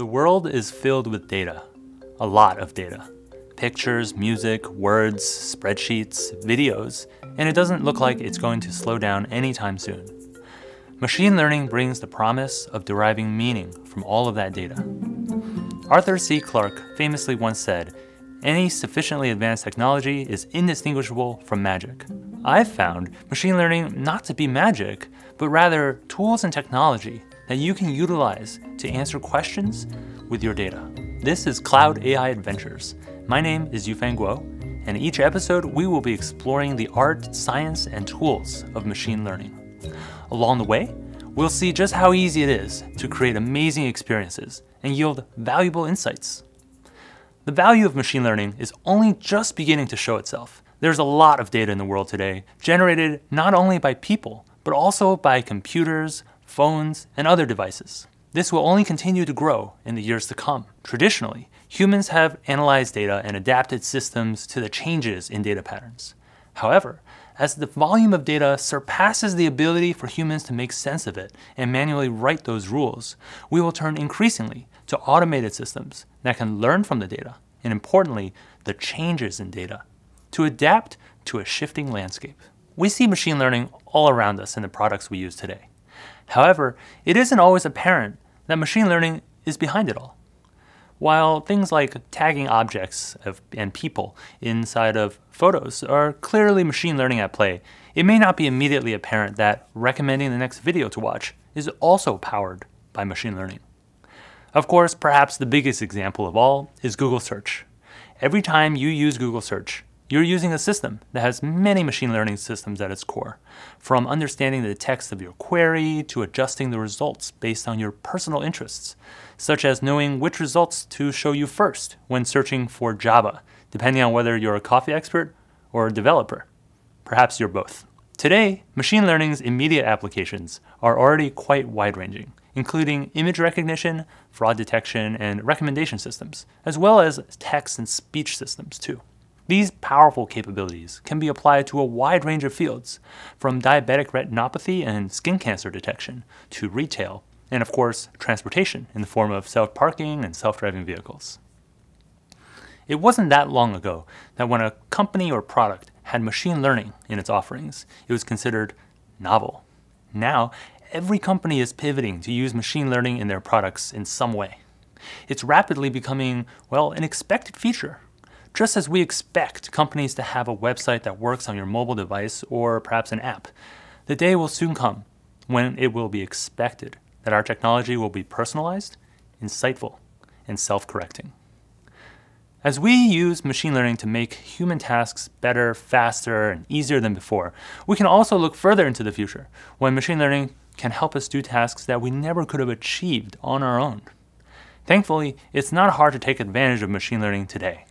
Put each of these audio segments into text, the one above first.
The world is filled with data, a lot of data. Pictures, music, words, spreadsheets, videos, and it doesn't look like it's going to slow down anytime soon. Machine learning brings the promise of deriving meaning from all of that data. Arthur C. Clarke famously once said, any sufficiently advanced technology is indistinguishable from magic. I've found machine learning not to be magic, but rather tools and technology that you can utilize to answer questions with your data. This is Cloud AI Adventures. My name is Yufeng Guo, and each episode we will be exploring the art, science, and tools of machine learning. Along the way, we'll see just how easy it is to create amazing experiences and yield valuable insights. The value of machine learning is only just beginning to show itself. There's a lot of data in the world today, generated not only by people, but also by computers, phones, and other devices. This will only continue to grow in the years to come. Traditionally, humans have analyzed data and adapted systems to the changes in data patterns. However, as the volume of data surpasses the ability for humans to make sense of it and manually write those rules, we will turn increasingly to automated systems that can learn from the data, and importantly, the changes in data, to adapt to a shifting landscape. We see machine learning all around us in the products we use today. However, it isn't always apparent that machine learning is behind it all. While things like tagging objects of, and people inside of photos are clearly machine learning at play, it may not be immediately apparent that recommending the next video to watch is also powered by machine learning. Of course, perhaps the biggest example of all is Google Search. Every time you use Google Search, you're using a system that has many machine learning systems at its core, from understanding the text of your query to adjusting the results based on your personal interests, such as knowing which results to show you first when searching for Java, depending on whether you're a coffee expert or a developer. Perhaps you're both. Today, machine learning's immediate applications are already quite wide ranging, including image recognition, fraud detection, and recommendation systems, as well as text and speech systems, too. These powerful capabilities can be applied to a wide range of fields, from diabetic retinopathy and skin cancer detection to retail, and of course, transportation in the form of self parking and self driving vehicles. It wasn't that long ago that when a company or product had machine learning in its offerings, it was considered novel. Now, every company is pivoting to use machine learning in their products in some way. It's rapidly becoming, well, an expected feature. Just as we expect companies to have a website that works on your mobile device or perhaps an app, the day will soon come when it will be expected that our technology will be personalized, insightful, and self correcting. As we use machine learning to make human tasks better, faster, and easier than before, we can also look further into the future when machine learning can help us do tasks that we never could have achieved on our own. Thankfully, it's not hard to take advantage of machine learning today.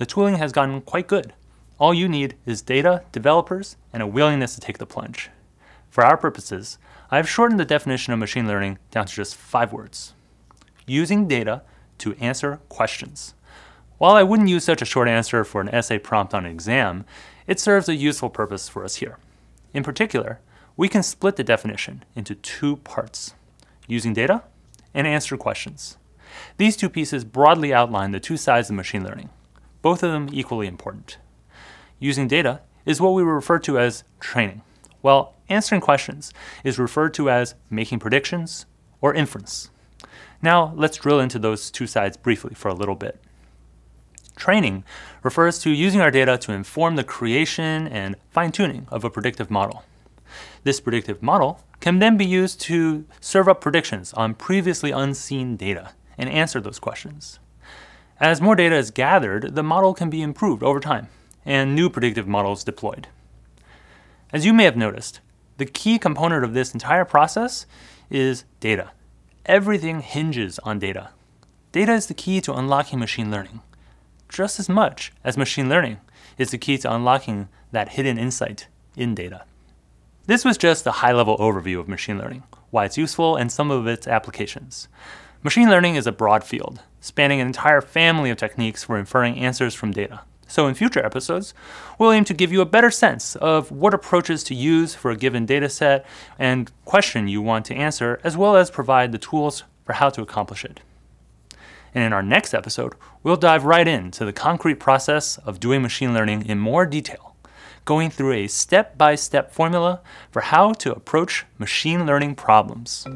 The tooling has gotten quite good. All you need is data, developers, and a willingness to take the plunge. For our purposes, I've shortened the definition of machine learning down to just five words using data to answer questions. While I wouldn't use such a short answer for an essay prompt on an exam, it serves a useful purpose for us here. In particular, we can split the definition into two parts using data and answer questions. These two pieces broadly outline the two sides of machine learning, both of them equally important. Using data is what we refer to as training, while answering questions is referred to as making predictions or inference. Now, let's drill into those two sides briefly for a little bit. Training refers to using our data to inform the creation and fine tuning of a predictive model. This predictive model can then be used to serve up predictions on previously unseen data and answer those questions. As more data is gathered, the model can be improved over time and new predictive models deployed. As you may have noticed, the key component of this entire process is data. Everything hinges on data. Data is the key to unlocking machine learning just as much as machine learning is the key to unlocking that hidden insight in data. This was just a high level overview of machine learning, why it's useful, and some of its applications. Machine learning is a broad field, spanning an entire family of techniques for inferring answers from data. So, in future episodes, we'll aim to give you a better sense of what approaches to use for a given data set and question you want to answer, as well as provide the tools for how to accomplish it. And in our next episode, we'll dive right into the concrete process of doing machine learning in more detail, going through a step by step formula for how to approach machine learning problems.